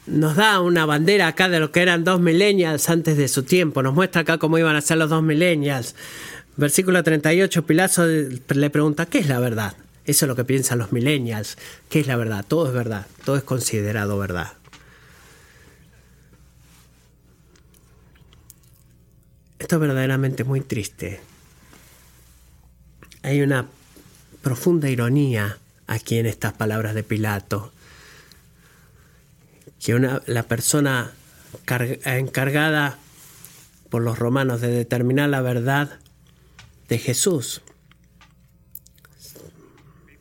Speaker 1: nos da una bandera acá de lo que eran dos millennials antes de su tiempo. Nos muestra acá cómo iban a ser los dos millennials. Versículo 38, Pilato le pregunta, ¿qué es la verdad? Eso es lo que piensan los millennials. ¿Qué es la verdad? Todo es verdad. Todo es considerado verdad. Esto es verdaderamente muy triste. Hay una profunda ironía aquí en estas palabras de Pilato que la persona encargada por los romanos de determinar la verdad de Jesús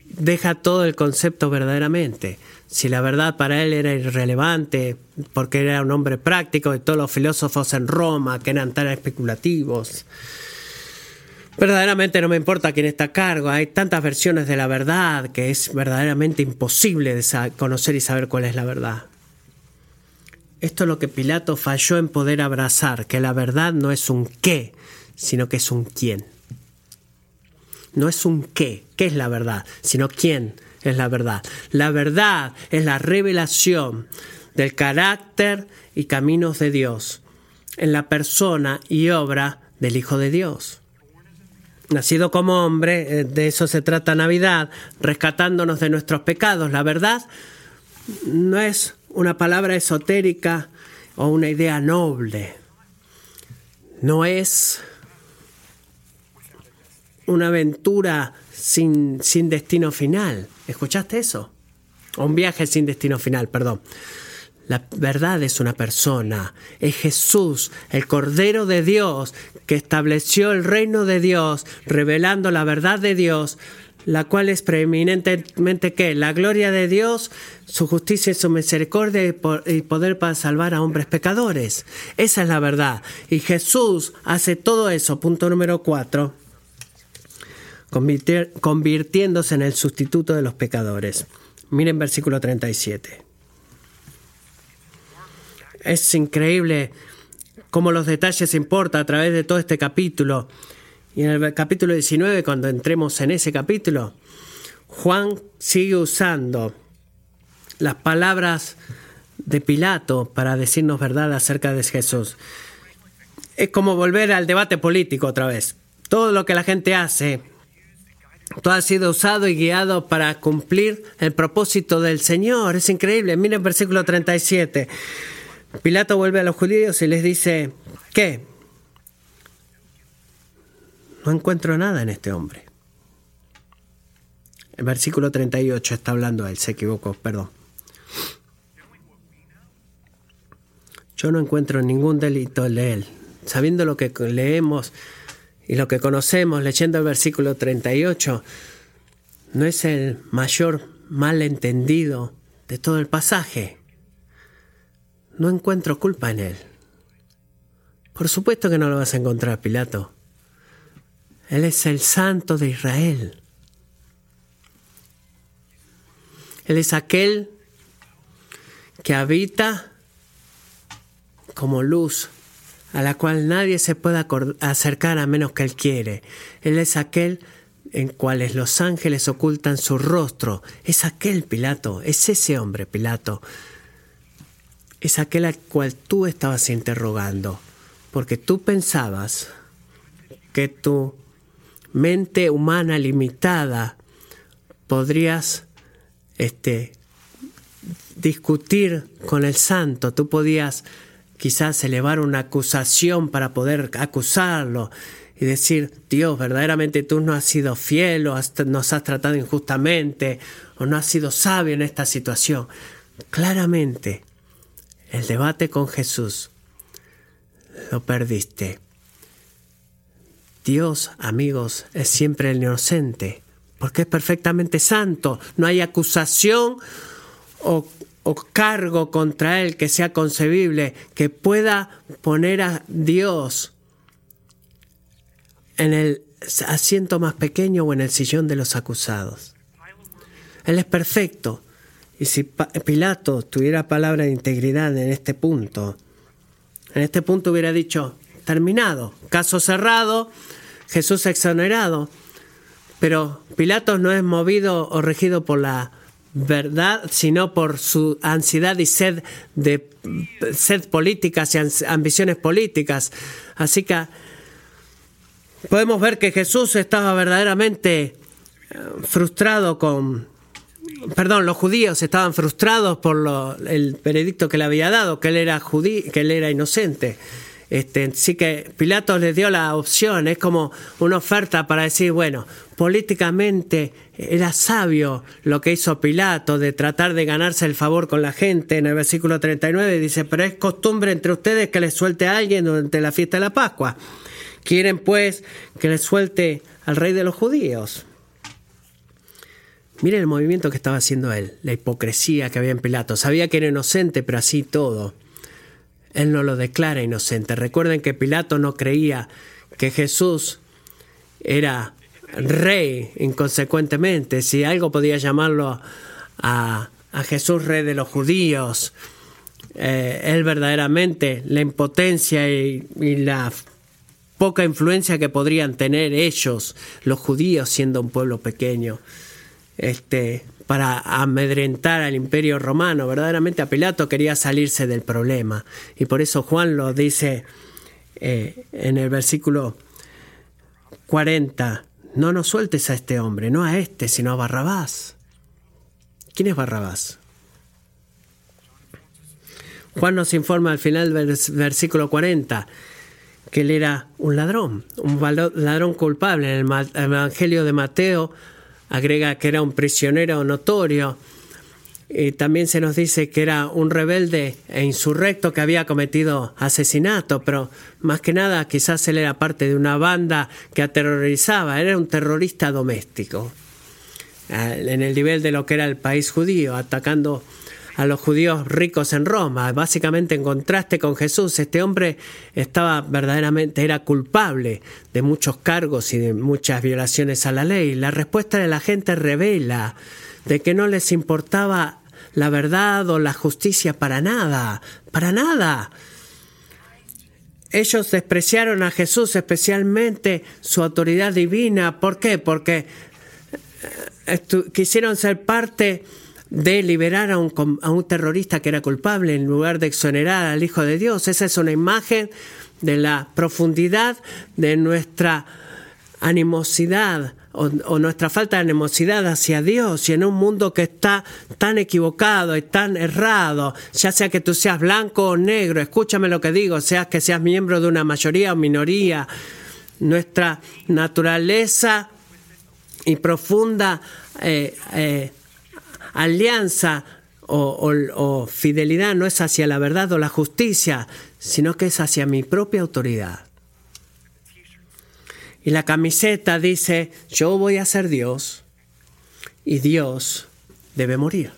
Speaker 1: deja todo el concepto verdaderamente. Si la verdad para él era irrelevante, porque era un hombre práctico y todos los filósofos en Roma que eran tan especulativos, verdaderamente no me importa quién está a cargo, hay tantas versiones de la verdad que es verdaderamente imposible de conocer y saber cuál es la verdad. Esto es lo que Pilato falló en poder abrazar, que la verdad no es un qué, sino que es un quién. No es un qué, qué es la verdad, sino quién es la verdad. La verdad es la revelación del carácter y caminos de Dios en la persona y obra del Hijo de Dios. Nacido como hombre, eh, de eso se trata Navidad, rescatándonos de nuestros pecados. La verdad no es una palabra esotérica o una idea noble. No es una aventura sin, sin destino final. ¿Escuchaste eso? Un viaje sin destino final, perdón. La verdad es una persona, es Jesús, el Cordero de Dios, que estableció el reino de Dios, revelando la verdad de Dios, la cual es preeminentemente que la gloria de Dios, su justicia y su misericordia y poder para salvar a hombres pecadores. Esa es la verdad. Y Jesús hace todo eso, punto número cuatro, convirtiéndose en el sustituto de los pecadores. Miren versículo 37. Es increíble cómo los detalles importan a través de todo este capítulo. Y en el capítulo 19, cuando entremos en ese capítulo, Juan sigue usando las palabras de Pilato para decirnos verdad acerca de Jesús. Es como volver al debate político otra vez. Todo lo que la gente hace, todo ha sido usado y guiado para cumplir el propósito del Señor. Es increíble. Miren versículo 37. Pilato vuelve a los judíos y les dice, ¿qué? No encuentro nada en este hombre. El versículo 38 está hablando él, se equivocó, perdón. Yo no encuentro ningún delito en él. Sabiendo lo que leemos y lo que conocemos, leyendo el versículo 38, no es el mayor malentendido de todo el pasaje. No encuentro culpa en él. Por supuesto que no lo vas a encontrar, Pilato. Él es el santo de Israel. Él es aquel que habita como luz a la cual nadie se puede acercar a menos que Él quiere. Él es aquel en cuales los ángeles ocultan su rostro. Es aquel Pilato, es ese hombre Pilato. Es aquel al cual tú estabas interrogando, porque tú pensabas que tú mente humana limitada, podrías este, discutir con el santo, tú podías quizás elevar una acusación para poder acusarlo y decir, Dios, verdaderamente tú no has sido fiel o nos has tratado injustamente o no has sido sabio en esta situación. Claramente, el debate con Jesús lo perdiste. Dios, amigos, es siempre el inocente, porque es perfectamente santo. No hay acusación o, o, cargo contra él que sea concebible, que pueda poner a Dios en el asiento más pequeño o en el sillón de los acusados. Él es perfecto. Y si Pilato tuviera palabra de integridad en este punto, en este punto hubiera dicho, terminado, caso cerrado, Jesús exonerado. Pero Pilato no es movido o regido por la verdad, sino por su ansiedad y sed de sed políticas y ambiciones políticas. Así que podemos ver que Jesús estaba verdaderamente eh, frustrado con, perdón, los judíos estaban frustrados por el veredicto que le había dado, que él era judío, que él era inocente. Este, sí que Pilato les dio la opción, es como una oferta para decir, bueno, políticamente era sabio lo que hizo Pilato de tratar de ganarse el favor con la gente. En el versículo 39 dice, pero es costumbre entre ustedes que les suelte a alguien durante la fiesta de la Pascua. Quieren pues que les suelte al rey de los judíos. Miren el movimiento que estaba haciendo él, la hipocresía que había en Pilato. Sabía que era inocente, pero así todo. Él no lo declara inocente. Recuerden que Pilato no creía que Jesús era rey inconsecuentemente. Si algo podía llamarlo a, Jesús rey de los judíos, eh, él verdaderamente la impotencia y, y la poca influencia que podrían tener ellos, los judíos, siendo un pueblo pequeño, este, para amedrentar al imperio romano. Verdaderamente a Pilato quería salirse del problema. Y por eso Juan lo dice eh, en el versículo 40, no nos sueltes a este hombre, no a este, sino a Barrabás. ¿Quién es Barrabás? Juan nos informa al final del versículo 40 que él era un ladrón, un ladrón culpable. En el Evangelio de Mateo agrega que era un prisionero notorio. Y también se nos dice que era un rebelde e insurrecto que había cometido asesinato, pero más que nada quizás él era parte de una banda que aterrorizaba, era un terrorista doméstico, eh, en el nivel de lo que era el país judío, atacando a los judíos ricos en Roma. Básicamente en contraste con Jesús, este hombre estaba verdaderamente, era culpable de muchos cargos y de muchas violaciones a la ley. La respuesta de la gente revela de que no les importaba la verdad o la justicia para nada, para nada. Ellos despreciaron a Jesús, especialmente su autoridad divina. ¿Por qué? Porque eh, quisieron ser parte de liberar a un, a un terrorista que era culpable en lugar de exonerar al Hijo de Dios. Esa es una imagen de la profundidad de nuestra animosidad o, nuestra falta de animosidad hacia Dios y en un mundo que está tan equivocado y tan errado, ya sea que tú seas blanco o negro, escúchame lo que digo, sea que seas miembro de una mayoría o minoría, nuestra naturaleza y profunda eh, eh, alianza o, fidelidad no es hacia la verdad o la justicia, sino que es hacia mi propia autoridad. Y la camiseta dice, yo voy a ser Dios y Dios debe morir.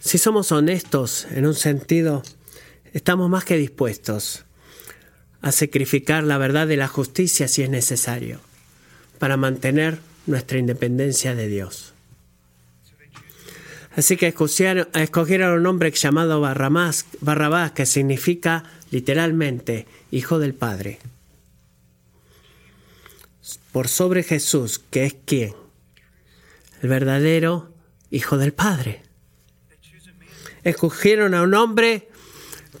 Speaker 1: Si somos honestos en un sentido, estamos más que dispuestos a sacrificar la verdad y la justicia si es necesario, para mantener nuestra independencia de Dios. Así que escogieron, un hombre llamado Barrabás, Barrabás, que significa literalmente Hijo del Padre, por sobre Jesús, que es quien, el verdadero Hijo del Padre. Escogieron a un hombre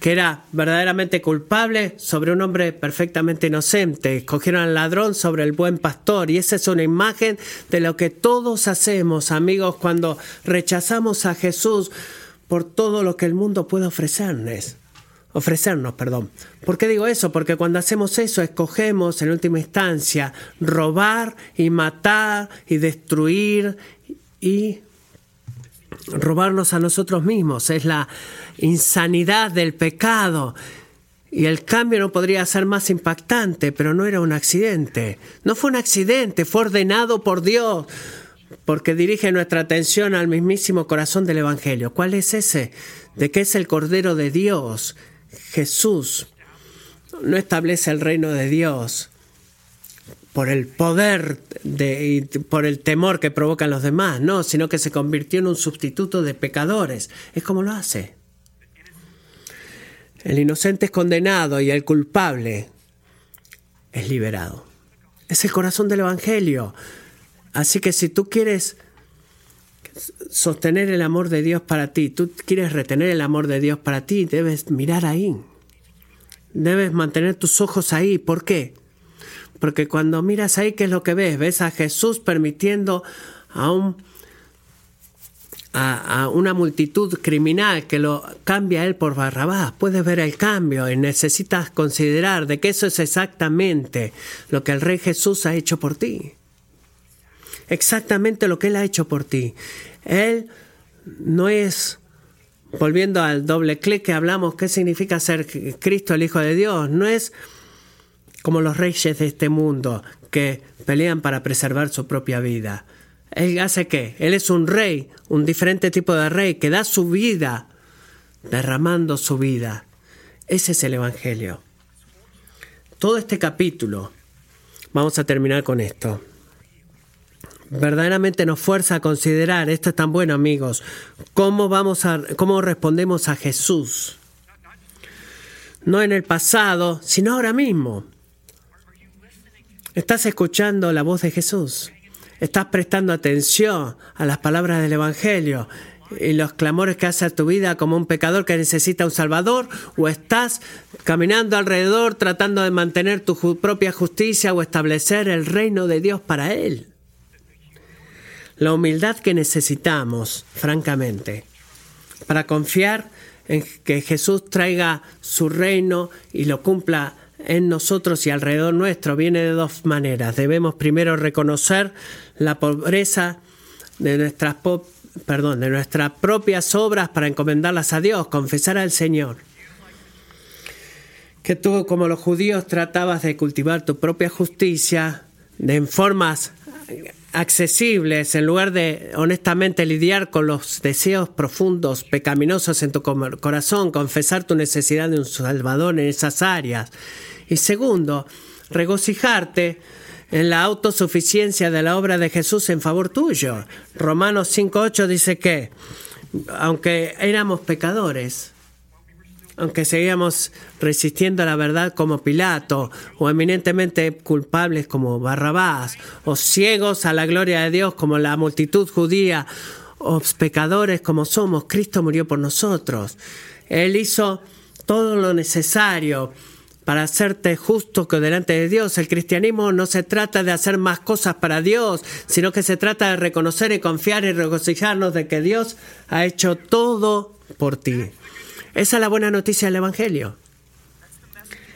Speaker 1: que era verdaderamente culpable sobre un hombre perfectamente inocente. Escogieron al ladrón sobre el buen pastor. Y esa es una imagen de lo que todos hacemos, amigos, cuando rechazamos a Jesús por todo lo que el mundo puede ofrecernos. Ofrecernos, perdón. ¿Por qué digo eso? Porque cuando hacemos eso, escogemos en última instancia robar y matar y destruir y robarnos a nosotros mismos. Es la insanidad del pecado. Y el cambio no podría ser más impactante, pero no era un accidente. No fue un accidente, fue ordenado por Dios, porque dirige nuestra atención al mismísimo corazón del Evangelio. ¿Cuál es ese? De que es el Cordero de Dios, Jesús. No establece el reino de Dios por el poder de, y por el temor que provocan los demás, no, sino que se convirtió en un sustituto de pecadores. Es como lo hace. El inocente es condenado y el culpable es liberado. Es el corazón del Evangelio. Así que si tú quieres sostener el amor de Dios para ti, tú quieres retener el amor de Dios para ti, debes mirar ahí. Debes mantener tus ojos ahí. ¿Por qué? Porque cuando miras ahí, ¿qué es lo que ves? Ves a Jesús permitiendo a un a, una multitud criminal que lo cambia él por Barrabás. Puedes ver el cambio y necesitas considerar de que eso es exactamente lo que el Rey Jesús ha hecho por ti. Exactamente lo que él ha hecho por ti. Él no es, volviendo al doble clic que hablamos, ¿qué significa ser Cristo el Hijo de Dios? No es como los reyes de este mundo que pelean para preservar su propia vida. Él hace qué? Él es un rey, un diferente tipo de rey que da su vida, derramando su vida. Ese es el Evangelio. Todo este capítulo, vamos a terminar con esto. Verdaderamente nos fuerza a considerar, esto es tan bueno amigos, cómo, vamos a, cómo respondemos a Jesús. No en el pasado, sino ahora mismo. ¿Estás escuchando la voz de Jesús? ¿Estás prestando atención a las palabras del Evangelio y los clamores que hace a tu vida como un pecador que necesita un Salvador? ¿O estás caminando alrededor tratando de mantener tu propia justicia o establecer el reino de Dios para Él? La humildad que necesitamos, francamente, para confiar en que Jesús traiga su reino y lo cumpla en nosotros y alrededor nuestro viene de dos maneras. Debemos primero reconocer la pobreza de nuestras, perdón, de nuestras propias obras para encomendarlas a Dios, confesar al Señor. Que tú, como los judíos, tratabas de cultivar tu propia justicia de en formas accesibles, en lugar de honestamente lidiar con los deseos profundos, pecaminosos en tu corazón, confesar tu necesidad de un Salvador en esas áreas. Y segundo, regocijarte en la autosuficiencia de la obra de Jesús en favor tuyo. Romanos 5.8 dice que, aunque éramos pecadores, aunque seguíamos resistiendo a la verdad como Pilato, o eminentemente culpables como Barrabás, o ciegos a la gloria de Dios como la multitud judía, o pecadores como somos, Cristo murió por nosotros. Él hizo todo lo necesario para hacerte justo que delante de Dios. El cristianismo no se trata de hacer más cosas para Dios, sino que se trata de reconocer y confiar y regocijarnos de que Dios ha hecho todo por ti. Esa es la buena noticia del Evangelio.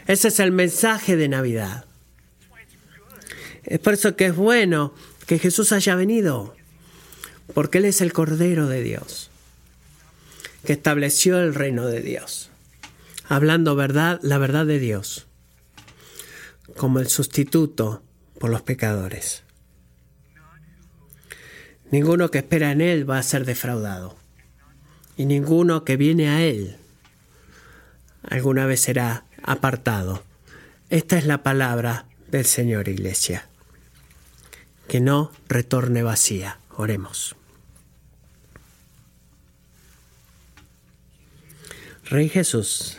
Speaker 1: Ese es el mensaje de Navidad. Es por eso que es bueno que Jesús haya venido, porque Él es el Cordero de Dios, que estableció el reino de Dios, hablando verdad, la verdad de Dios, como el sustituto por los pecadores. Ninguno que espera en Él va a ser defraudado, y ninguno que viene a Él alguna vez será apartado. Esta es la palabra del Señor, Iglesia. Que no retorne vacía. Oremos. Rey Jesús,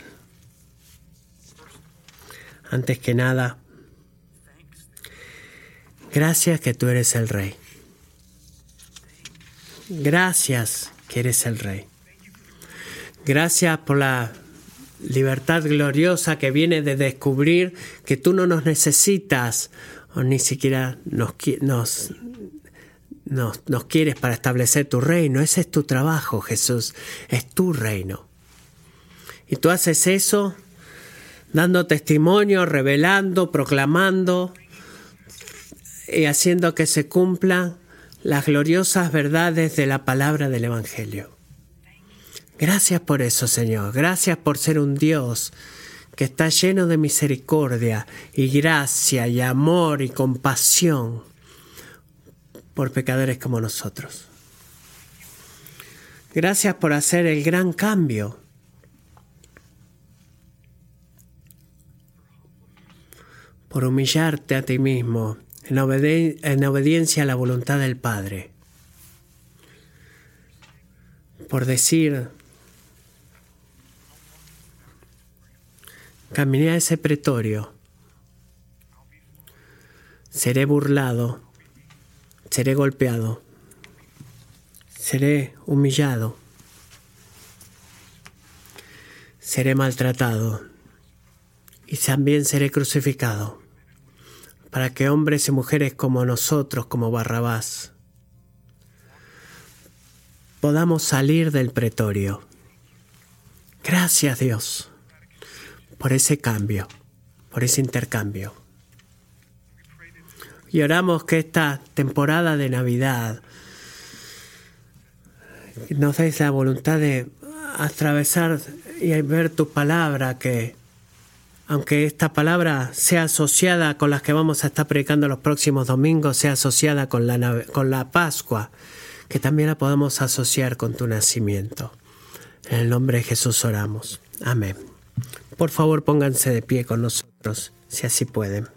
Speaker 1: antes que nada, gracias que tú eres el Rey. Gracias que eres el Rey. Gracias por la libertad gloriosa que viene de descubrir que tú no nos necesitas o ni siquiera nos, nos, nos, nos quieres para establecer tu reino. Ese es tu trabajo, Jesús, es tu reino. Y tú haces eso dando testimonio, revelando, proclamando y haciendo que se cumplan las gloriosas verdades de la palabra del Evangelio. Gracias por eso, Señor. Gracias por ser un Dios que está lleno de misericordia y gracia y amor y compasión por pecadores como nosotros. Gracias por hacer el gran cambio. Por humillarte a ti mismo en, en obediencia a la voluntad del Padre. Por decir, Caminé a ese pretorio. Seré burlado, seré golpeado, seré humillado, seré maltratado. Y también seré crucificado. Para que hombres y mujeres como nosotros, como Barrabás, podamos salir del pretorio. Gracias Dios por ese cambio, por ese intercambio. Y oramos que esta temporada de Navidad nos des la voluntad de atravesar y ver tu palabra, que aunque esta palabra sea asociada con las que vamos a estar predicando los próximos domingos, sea asociada con la, con la Pascua, que también la podamos asociar con tu nacimiento. En el nombre de Jesús oramos. Amén. Por favor, pónganse de pie con nosotros, si así pueden.